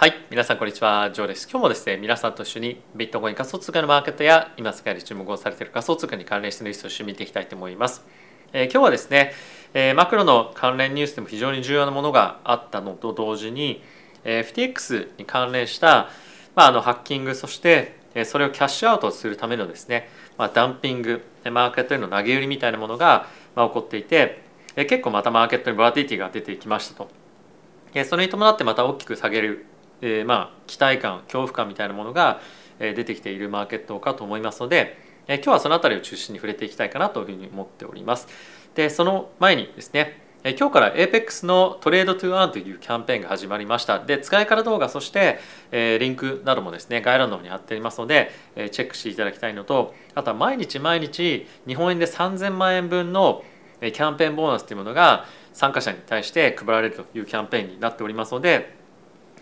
はい皆さんこんにちは。ジョーです。今日もですね皆さんと一緒にビットコイン仮想通貨のマーケットや今世界で注目をされている仮想通貨に関連してのニュースを一緒に見ていきたいと思います、えー、今日はですね、えー、マクロの関連ニュースでも非常に重要なものがあったのと同時に、えー、FTX に関連した、まあ、あのハッキングそしてそれをキャッシュアウトするためのですね、まあ、ダンピングマーケットへの投げ売りみたいなものが、まあ、起こっていてえ結構またマーケットにボラティティが出てきましたと。それに伴ってまた大きく下げるえー、まあ期待感恐怖感みたいなものが出てきているマーケットかと思いますので、えー、今日はその辺りを中心に触れていきたいかなというふうに思っております。でその前にですねえ今日から APEX のトレードトゥアンというキャンペーンが始まりました。で、使い方動画、そして、えー、リンクなどもですね、概要欄の方に貼ってありますので、えー、チェックしていただきたいのと、あとは毎日毎日、日本円で3000万円分のキャンペーンボーナスというものが参加者に対して配られるというキャンペーンになっておりますので、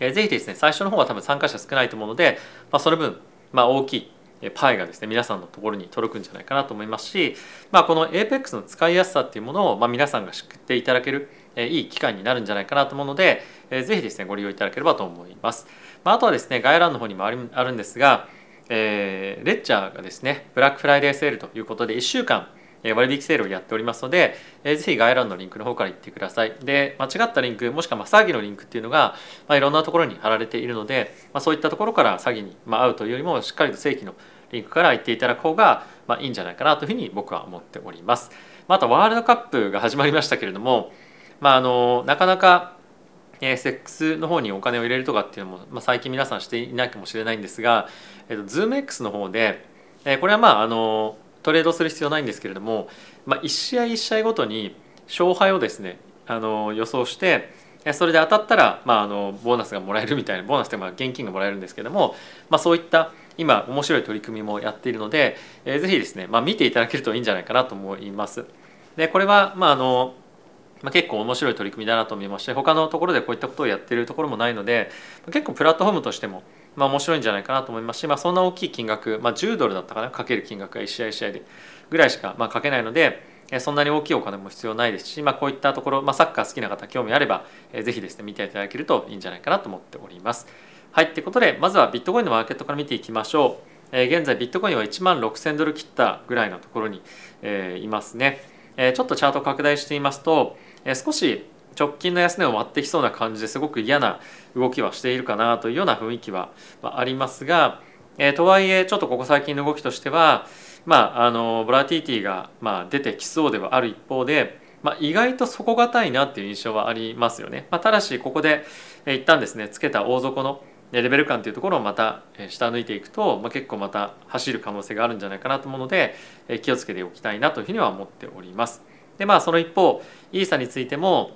えー、ぜひですね最初の方は多分参加者少ないと思うので、まあ、その分、まあ、大きいパイがですね皆さんのところに届くんじゃないかなと思いますし、まあ、この APEX の使いやすさっていうものを、まあ、皆さんが知っていただけるいい機会になるんじゃないかなと思うのでぜひですねご利用いただければと思います。まあ、あとはですね概要欄の方にもあるんですが、えー、レッチャーがですねブラックフライデーセールということで1週間割引セールをやっておりますので、えぜひ概要欄のリンクの方から行ってください。で、間違ったリンク、もしくはま詐欺のリンクっていうのが、まあ、いろんなところに貼られているので、まあ、そういったところから詐欺に、まあ、会うというよりも、しっかりと正規のリンクから行っていただく方が、まあ、いいんじゃないかなというふうに僕は思っております。また、ワールドカップが始まりましたけれども、まあ、あのなかなかえ、セックスの方にお金を入れるとかっていうのも、まあ、最近皆さんしていないかもしれないんですが、えー、ZoomX の方で、えー、これはまああのトレードする必要ないんですけれども、まあ、1試合1試合ごとに勝敗をですねあの予想してそれで当たったら、まあ、あのボーナスがもらえるみたいなボーナスってまあ現金がもらえるんですけども、まあ、そういった今面白い取り組みもやっているので、えー、ぜひですね、まあ、見ていただけるといいんじゃないかなと思います。でこれは、まああのまあ、結構面白い取り組みだなと思いまして他のところでこういったことをやっているところもないので結構プラットフォームとしてもまあ面白いんじゃないかなと思いますし、まあ、そんな大きい金額、まあ、10ドルだったかなかける金額が1試合1試合でぐらいしかまあかけないのでそんなに大きいお金も必要ないですし、まあ、こういったところ、まあ、サッカー好きな方興味あればぜひですね見ていただけるといいんじゃないかなと思っております。はいということでまずはビットコインのマーケットから見ていきましょう。現在ビットコインは1万6000ドル切ったぐらいのところにいますね。ちょっとチャート拡大してみますと少し直近の安値を割ってきそうな感じですごく嫌な動きはしているかなというような雰囲気はありますが、えー、とはいえちょっとここ最近の動きとしては、まあ、あのボラティティがまあ出てきそうではある一方で、まあ、意外と底堅いなっていう印象はありますよね。まあ、ただしここで一旦ですねつけた大底のレベル感というところをまた下抜いていくと、まあ、結構また走る可能性があるんじゃないかなと思うので気をつけておきたいなというふうには思っております。でまあその一方イーサについても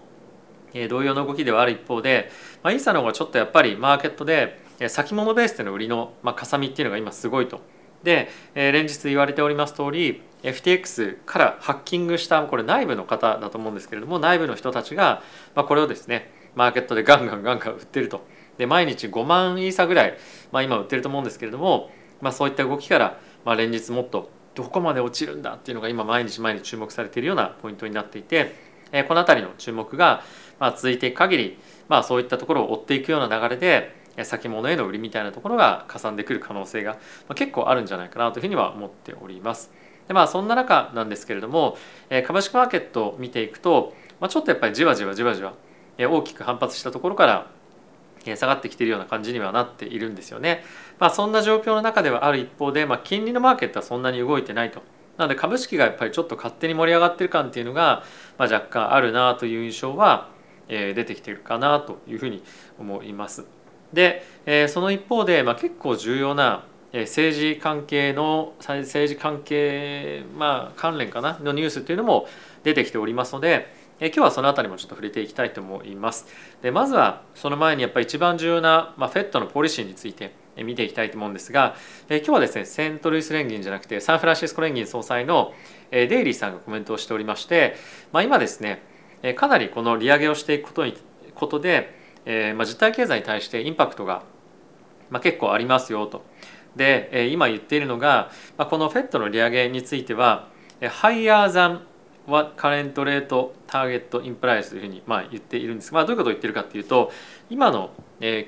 同様の動きではある一方で、まあ、イーサの方がちょっとやっぱりマーケットで先物ベースでの売りの、まあ、かさみっていうのが今すごいと。で連日言われております通り FTX からハッキングしたこれ内部の方だと思うんですけれども内部の人たちが、まあ、これをですねマーケットでガンガンガンガン売ってると。で毎日5万イーサぐらい、まあ、今売ってると思うんですけれども、まあ、そういった動きから、まあ、連日もっとどこまで落ちるんだっていうのが今毎日毎日注目されているようなポイントになっていてこの辺りの注目がまあ、続いていく限り、まあ、そういったところを追っていくような流れで先物への売りみたいなところがかさんでくる可能性が結構あるんじゃないかなというふうには思っております。でまあそんな中なんですけれども株式マーケットを見ていくと、まあ、ちょっとやっぱりじわじわじわじわ大きく反発したところから下がってきているような感じにはなっているんですよね。まあ、そんな状況の中ではある一方で、まあ、金利のマーケットはそんなに動いてないと。なので株式がやっぱりちょっと勝手に盛り上がってる感っていうのが、まあ、若干あるなという印象はえ出てきてるかなというふうに思います。で、えその一方で、まあ、結構重要な政治関係の政治関係、まあ、関連かなのニュースっていうのも出てきておりますので今日はその辺りもちょっと触れていきたいと思います。でまずはその前にやっぱり一番重要な、まあ、FED のポリシーについて見ていきたいと思うんですが今日はですねセントルイス連銀じゃなくてサンフランシスコ連銀総裁のデイリーさんがコメントをしておりまして、まあ、今ですねかなりこの利上げをしていくことにことで、えーまあ、実体経済に対してインパクトが、まあ、結構ありますよと。で、えー、今言っているのが、まあ、この FED の利上げについてはハイヤーザンはカレントレートターゲットインプライスというふうにまあ言っているんですが、まあ、どういうことを言ってるかっていうと今の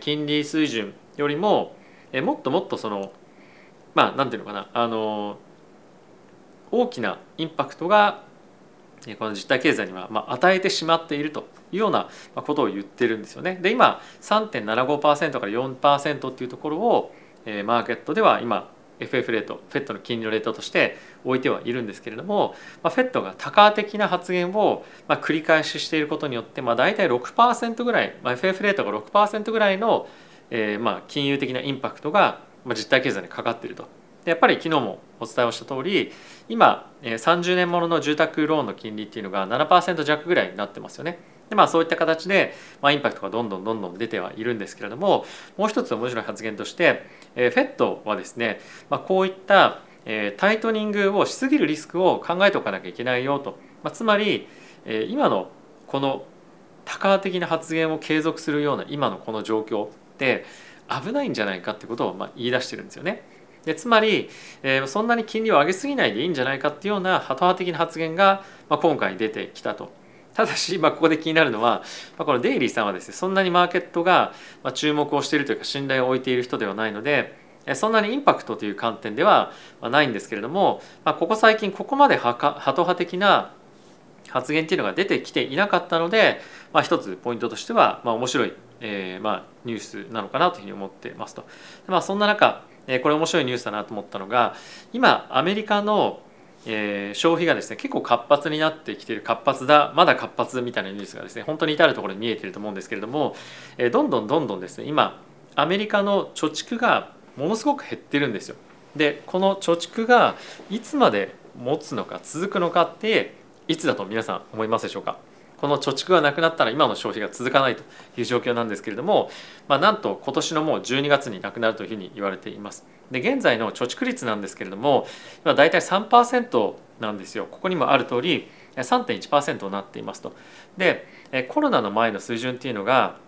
金利水準よりももっともっとそのまあなんていうのかなあの大きなインパクトがこの実体経済にはまあ与えてしまっているというようなことを言ってるんですよね。で今3.75%から4%っていうところをマーケットでは今 FF レート FED の金利のレートとして置いてはいるんですけれども、まあ、FED が多価的な発言をまあ繰り返ししていることによって、まあ、大体6%ぐらい、まあ、FF レートが6%ぐらいの、え、まあ金融的なインパクトが実体経済にかかっていると。でやっぱり昨日もお伝えをした通り今30年ものの住宅ローンの金利っていうのが7%弱ぐらいになってますよね。でまあそういった形で、まあ、インパクトがどんどんどんどん出てはいるんですけれどももう一つ面白い発言として、えー、フェットはですね、まあ、こういった、え、タイトニングをしすぎるリスクを考えておかなきゃいけないよと、まあ、つまり、え、今のこの多価的な発言を継続するような今のこの状況って危ないんじゃないかってことをまあ言い出してるんですよね。でつまり、えー、そんなに金利を上げすぎないでいいんじゃないかっていうようなハト派的な発言が、まあ、今回出てきたと。ただし、まあ、ここで気になるのは、まあ、このデイリーさんはですねそんなにマーケットが注目をしているというか信頼を置いている人ではないのでそんなにインパクトという観点ではないんですけれども、まあ、ここ最近ここまでハト派的な発言っていうのが出てきていなかったので、まあ、一つポイントとしては、まあ、面白い、えーまあ、ニュースなのかなというふうに思ってますと。まあ、そんな中これ面白いニュースだなと思ったのが今アメリカのえ、消費がですね結構活発になってきている活発だまだ活発みたいなニュースがですね本当に至る所に見えていると思うんですけれども、え、どんどんどんどんですね今アメリカの貯蓄がものすごく減ってるんですよ。でこの貯蓄がいつまで持つのか続くのかっていつだと皆さん思いますでしょうか？この貯蓄がなくなったら今の消費が続かないという状況なんですけれども、まあ、なんと今年のもう12月になくなるというふうに言われています。で現在の貯蓄率なんですけれども今大体3%なんですよ。ここにもある通り3.1%になっていますと。でコロナの前の水準っていうのが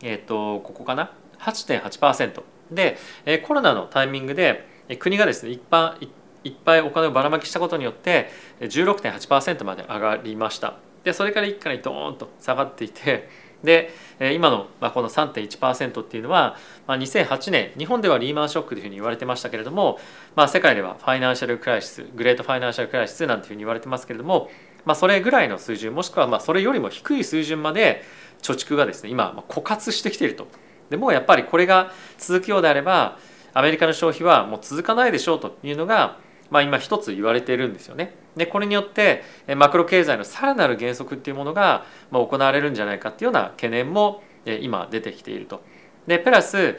えっ、ー、とここかな？8.8%でコロナのタイミングで国がですね一般いっぱいお金をばらまきしたことによって16.8%まで上がりました。でそれから一気にドーンと下がっていてで今のこの3.1%っていうのは2008年日本ではリーマンショックというふうに言われてましたけれども、まあ、世界では financial crisis great financial crisis なんていうふうに言われてますけれども、まあ、それぐらいの水準もしくはまあそれよりも低い水準まで貯蓄がですね今枯渇してきていると。でもやっぱりこれが続くようであればアメリカの消費はもう続かないでしょうというのがまあ、今一つ言われているんですよね。でこれによってマクロ経済のさらなる減速っていうものが行われるんじゃないかっていうような懸念も今出てきていると。でプラス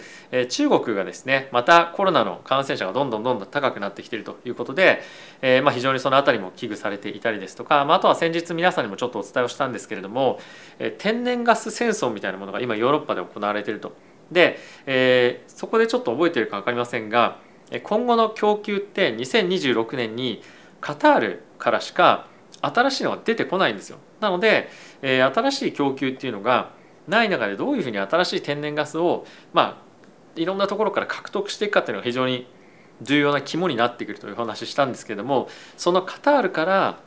中国がですねまたコロナの感染者がどんどんどんどん高くなってきているということで、えー、まあ非常にその辺りも危惧されていたりですとか、まあ、あとは先日皆さんにもちょっとお伝えをしたんですけれども天然ガス戦争みたいなものが今ヨーロッパで行われていると。で、えー、そこでちょっと覚えているか分かりませんが今後の供給って2026年にカタールからしか新しいのが出てこないんですよ。なので、え、新しい供給っていうのがない中でどういうふうに新しい天然ガスをまあいろんなところから獲得していくかっていうのが非常に重要な肝になってくるという話したんですけれどもそのカタールから、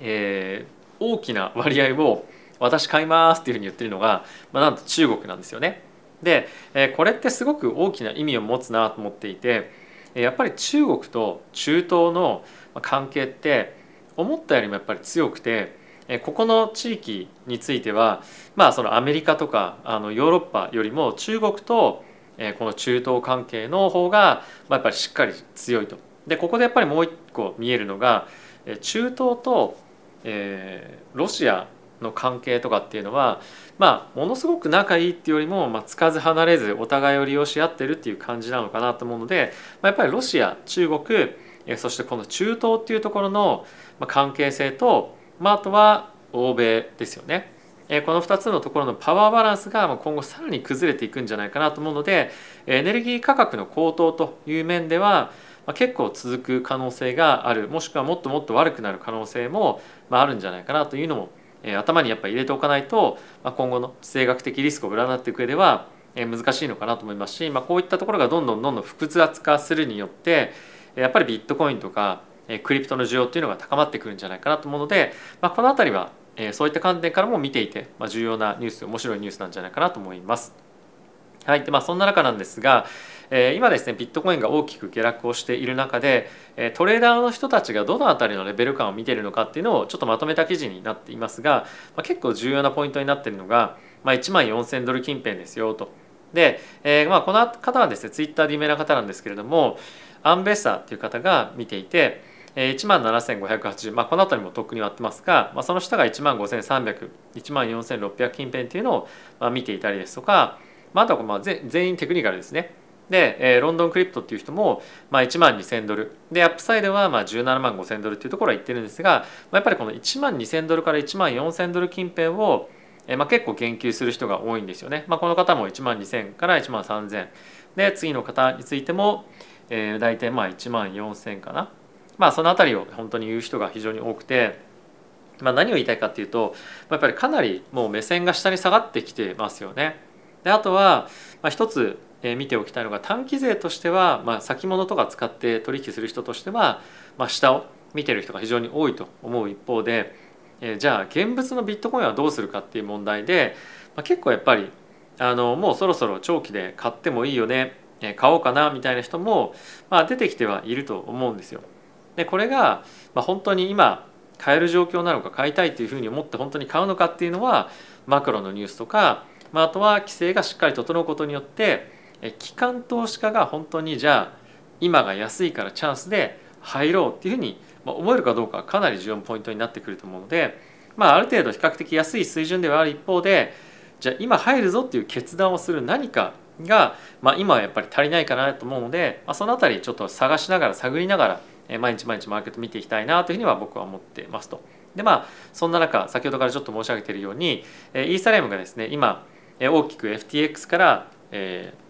えー、大きな割合を私買いますっていうふうに言ってるのが、まあ、なんと中国なんですよね。でこれってすごく大きな意味を持つなと思っていてやっぱり中国と中東の関係って思ったよりもやっぱり強くてここの地域についてはまあそのアメリカとかあのヨーロッパよりも中国とこの中東関係の方がやっぱりしっかり強いと。でここでやっぱりもう一個見えるのが中東とえロシアの関係とかっていうのはまあものすごく仲いいっていうよりも、まあ、つかず離れずお互いを利用し合ってるっていう感じなのかなと思うので、まあ、やっぱりロシア中国そしてこの中東っていうところの関係性と、まあ、あとは欧米ですよね。この2つのところのパワーバランスが今後さらに崩れていくんじゃないかなと思うのでエネルギー価格の高騰という面では結構続く可能性があるもしくはもっともっと悪くなる可能性もあるんじゃないかなというのもえ頭にやっぱり入れておかないと、まあ、今後の地政学的リスクを占っていく上では、え難しいのかなと思いますし、まあ、こういったところがどんどんどんどん複雑化するによってやっぱりビットコインとかクリプトの需要っていうのが高まってくるんじゃないかなと思うので、まあ、この辺りはえそういった観点からも見ていて、ま、重要なニュース面白いニュースなんじゃないかなと思います。はいでまあ、そんな中なんですが、え、今ですねビットコインが大きく下落をしている中で、トレーダーの人たちがどの辺りのレベル感を見ているのかっていうのをちょっとまとめた記事になっていますが、まあ、結構重要なポイントになっているのが、まあ、1万4000ドル近辺ですよと。で、えー、まあ、この方はですねツイッターで有名な方なんですけれどもアンベッサーっていう方が見ていて1万7580、まあ、この辺りもとっくに割ってますが、まあ、その下が1万5300、1万4600近辺っていうのをまあ見ていたりですとか、まあ、あとはまあ全員テクニカルですね。で、えー、ロンドンクリプトっていう人も、まあ、1万2000ドルでアップサイドはまあ17万5000ドルっていうところは言ってるんですが、まあ、やっぱりこの1万2000ドルから1万4000ドル近辺を、えー、まあ結構研究する人が多いんですよね。まあ、この方も1万2000から1万3000で次の方についても、えー、大体まあ1万4000かな。まあその辺りを本当に言う人が非常に多くて。まあ、何を言いたいかっていうとやっぱりかなりもう目線が下に下がってきてますよね。であとは、まあ、一つ見ておきたいのが短期税としては、まあ、先物とか使って取引する人としては、まあ、下を見てる人が非常に多いと思う一方で、えじゃあ現物のビットコインはどうするかっていう問題で、まあ、結構やっぱりあのもうそろそろ長期で買ってもいいよね買おうかなみたいな人も、まあ、出てきてはいると思うんですよ。でこれが、まあ、本当に今買える状況なのか買いたいというふうに思って本当に買うのかっていうのはマクロのニュースとか、まあ、あとは規制がしっかり整うことによって機関投資家が本当にじゃあ今が安いからチャンスで入ろうっていうふうに思えるかどうかはかなり重要なポイントになってくると思うので、まあ、ある程度比較的安い水準ではある一方でじゃあ今入るぞっていう決断をする何かが、まあ、今はやっぱり足りないかなと思うので、まあ、その辺りちょっと探しながら探りながら毎日毎日マーケット見ていきたいなというふうには僕は思ってますと。でまあそんな中先ほどからちょっと申し上げているようにイーサリアムがですね今大きく FTX から、えー、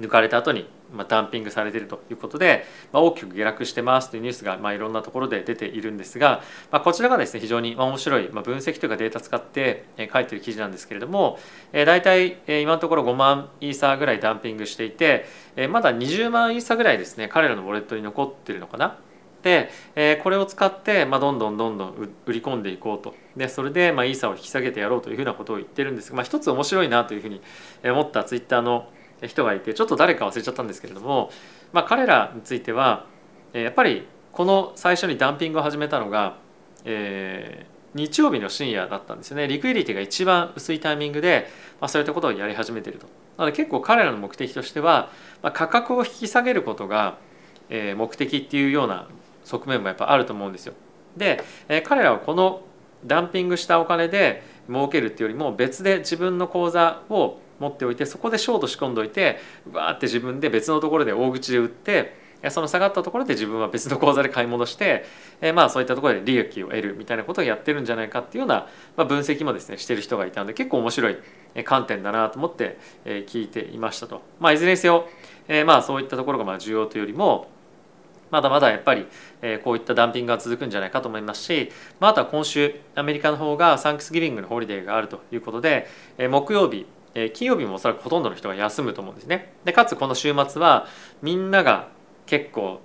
抜かれた後にまあ、ダンピングされているということで、まあ、大きく下落してますというニュースがまあいろんなところで出ているんですが、まあ、こちらがですね非常に面白い、まあ、分析というかデータ使って書いてる記事なんですけれども、えー、大体今のところ5万イーサーぐらいダンピングしていて、えー、まだ20万イーサーぐらいですね彼らのウォレットに残ってるのかな？で、えー、これを使って、まあ、どんどんどんどん売り込んでいこうとでそれで、まあ、イーサーを引き下げてやろうというふうなことを言ってるんですが、まあ、一つ面白いなというふうに思ったツイッターの人がいてちょっと誰か忘れちゃったんですけれども、まあ、彼らについてはやっぱりこの最初にダンピングを始めたのが、えー、日曜日の深夜だったんですよね。リクイリティが一番薄いタイミングで、まあ、そういったことをやり始めてると。なので結構彼らの目的としては、まあ、価格を引き下げることが、え、目的っていうような側面もやっぱあると思うんですよ。で、えー、彼らはこのダンピングしたお金で儲けるっていうよりも別で自分の口座を持っておいてそこでショート仕込んどいてわーって自分で別のところで大口で売ってその下がったところで自分は別の口座で買い戻して、えまあそういったところで利益を得るみたいなことをやってるんじゃないかっていうような、まあ、分析もですねしてる人がいたので結構面白い観点だなと思って聞いていましたと。まあ、いずれにせよ、えまあそういったところがまあ重要というよりもまだまだやっぱりこういったダンピングが続くんじゃないかと思いますし、まあ、あとは今週アメリカの方がサンクスギビングのホリデーがあるということで木曜日え金曜日もおそらくほとんどの人が休むと思うんですね。でかつこの週末はみんなが結構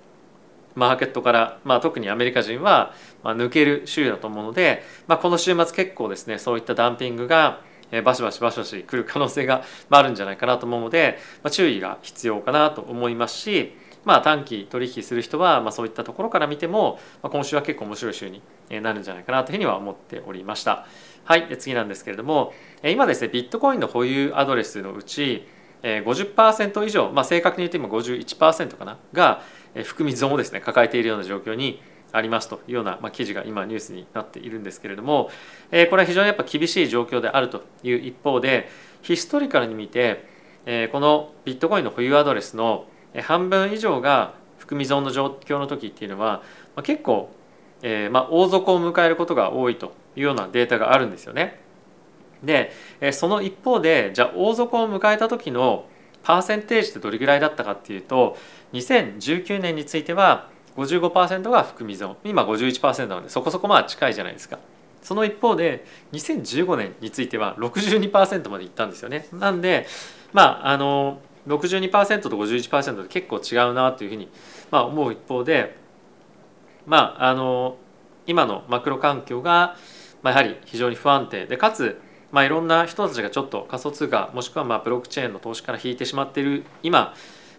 マーケットから、まあ、特にアメリカ人は、ま抜ける週だと思うので、まあ、この週末結構ですねそういったダンピングがバシバシバシバシ来る可能性があるんじゃないかなと思うので、まあ、注意が必要かなと思いますし、まあ、短期取引する人は、ま、そういったところから見ても、ま、今週は結構面白い週になるんじゃないかなというふうには思っておりました。はい、次なんですけれども今ですねビットコインの保有アドレスのうち50%以上、まあ、正確に言って今51%かなが含み損をですね抱えているような状況にありますというような、まあ、記事が今ニュースになっているんですけれども、えこれは非常にやっぱ厳しい状況であるという一方でヒストリカルに見て、えこのビットコインの保有アドレスの半分以上が含み損の状況の時っていうのは、まあ、結構、えーまあ、大底を迎えることが多いというようなデータがあるんですよね。でその一方でじゃあ大底を迎えた時のパーセンテージってどれぐらいだったかっていうと2019年については55%が含み損今51%なのでそこそこまあ近いじゃないですか。その一方で2015年については62%までいったんですよね。なんでまああの62%と51%で結構違うなというふうに、まあ、思う一方でまああの今のマクロ環境が、まあ、やはり非常に不安定でかつまあ、いろんな人たちがちょっと仮想通貨もしくはまあブロックチェーンの投資から引いてしまっている今、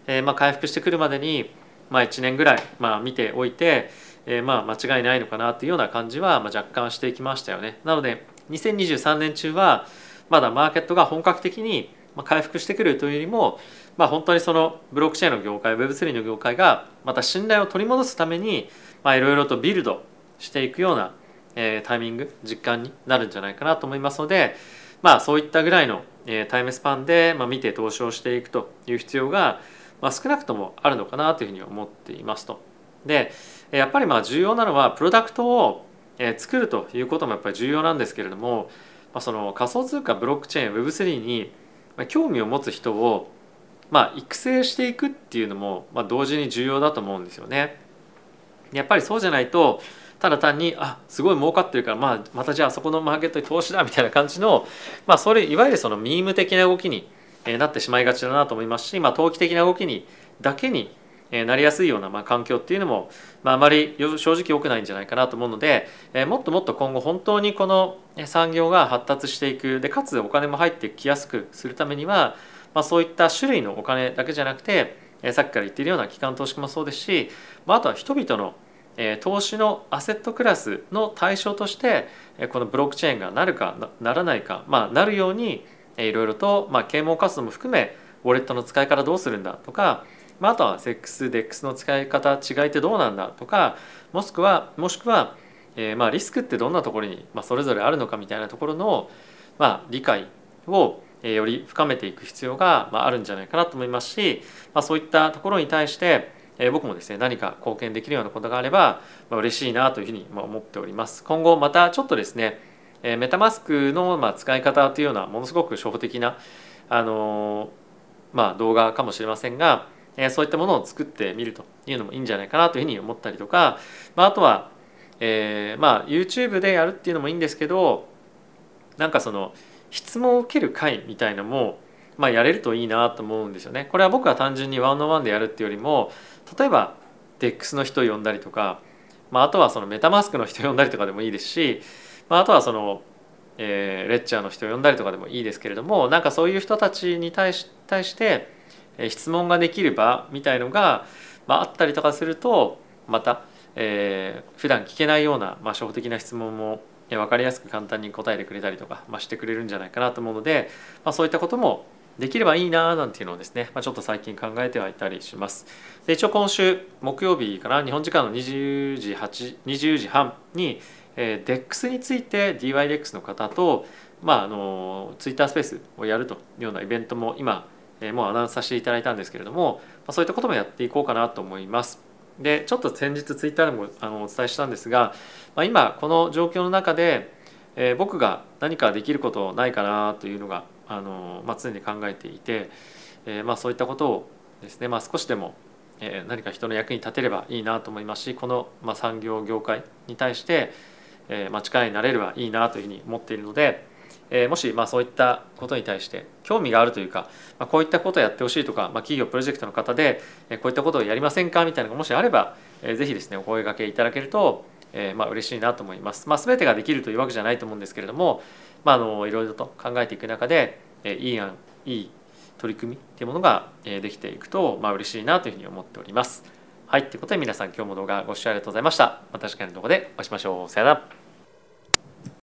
えー、まあ回復してくるまでにまあ1年ぐらいまあ見ておいて、えー、まあ間違いないのかなというような感じはまあ若干していきましたよね。なので2023年中はまだマーケットが本格的に回復してくるというよりも、まあ、本当にそのブロックチェーンの業界 Web3 の業界がまた信頼を取り戻すためにいろいろとビルドしていくような、えー、タイミング実感になるんじゃないかなと思いますので、まあ、そういったぐらいの、えー、タイムスパンで、まあ、見て投資をしていくという必要が、まあ、少なくともあるのかなというふうに思っていますと。でやっぱりまあ重要なのはプロダクトを作るということもやっぱり重要なんですけれどもまあ、その仮想通貨ブロックチェーン Web3 に興味を持つ人をまあ育成していくっていうのもまあ同時に重要だと思うんですよね。やっぱりそうじゃないとただ単にあすごい儲かってるから、まあ、またじゃあそこのマーケットに投資だみたいな感じの、まあ、それいわゆるそのミーム的な動きになってしまいがちだなと思いますし、まあ、投機的な動きにだけになりやすいようなま環境っていうのも、まあ、あまり正直良くないんじゃないかなと思うので、えもっともっと今後本当にこの産業が発達していくでかつお金も入ってきやすくするためには、まあ、そういった種類のお金だけじゃなくて、さっきから言っているような機関投資もそうですし、まあ、あとは人々の投資のアセットクラスの対象としてこのブロックチェーンがなるかならないか、まあ、なるようにいろいろと、まあ、啓蒙活動も含めウォレットの使い方どうするんだとかまあ、あとは SEX、DEX の使い方違いってどうなんだとかもしくはもしくは、えー、まあリスクってどんなところに、まあ、それぞれあるのかみたいなところの、まあ、理解をより深めていく必要があるんじゃないかなと思いますし、まあ、そういったところに対してえ僕もですね何か貢献できるようなことがあればま嬉しいなというふうに思っております。今後またちょっとですねえメタマスクのま使い方というようなものすごく初歩的なあのまあ動画かもしれませんがえそういったものを作ってみるというのもいいんじゃないかなというふうに思ったりとか、まあ、とは、えー、まあ YouTube でやるっていうのもいいんですけどなんかその質問を受ける会みたいなのも、まあ、やれるといいなと思うんですよね。これは僕は単純にワンオンワンでやるっていうよりも例えば DEX の人を呼んだりとか、まあ、あとはそのメタマスクの人を呼んだりとかでもいいですし、まあ、あとはその、えー、レッチャーの人を呼んだりとかでもいいですけれどもなんかそういう人たちに対し対して質問ができる場みたいのが、まあ、あったりとかするとまた、えー、普段聞けないような、まあ、初歩的な質問も分かりやすく簡単に答えてくれたりとか、まあ、してくれるんじゃないかなと思うので、まあ、そういったこともできればいいななんていうのをですね、まあ、ちょっと最近考えてはいたりします。で一応今週木曜日から日本時間の20時 ,8 20時半に、えー、DEX について DYDEX の方と、まあ、あのツイッタースペースをやるというようなイベントも今えもうアナウンスさせていただいたんですけれども、まそういったこともやっていこうかなと思います。でちょっと先日ツイッターでもあのお伝えしたんですが、まあ、今この状況の中で、えー、僕が何かできることないかなというのがあの、まあ、常に考えていて、えー、まあそういったことをですね、まあ、少しでも、えー、何か人の役に立てればいいなと思いますしこの、まあ、産業業界に対して、えーまあ、力になれればいいなというふうに思っているので、えー、もしまあそういったことに対して興味があるというか、まあ、こういったことをやってほしいとか、まあ、企業プロジェクトの方で、えこういったことをやりませんかみたいなのがもしあれば、えー、ぜひですねお声がけいただけると、えー、まあ嬉しいなと思います。まあ、全てができるというわけじゃないと思うんですけれども、まあ、あのいろいろと考えていく中で、え、いい案いい取り組みっていうものができていくと、まあ嬉しいなというふうに思っております。はい、ということで皆さん今日も動画ご視聴ありがとうございました。また次回の動画でお会いしましょう。さよなら。